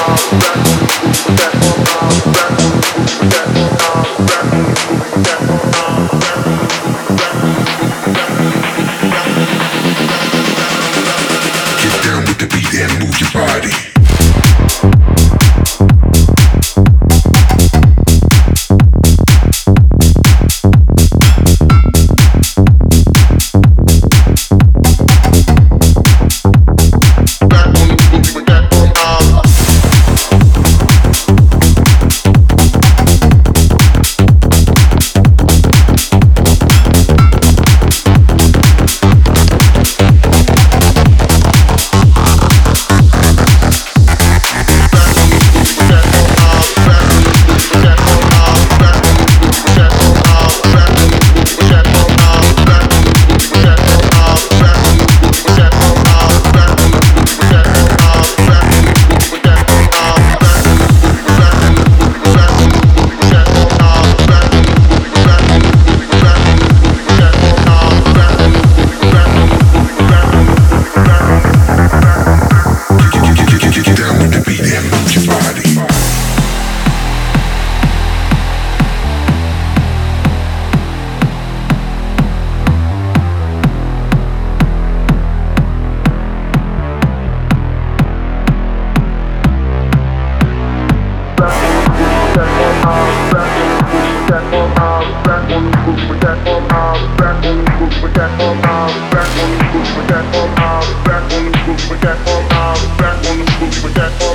get down with the move your body. back on the roof with that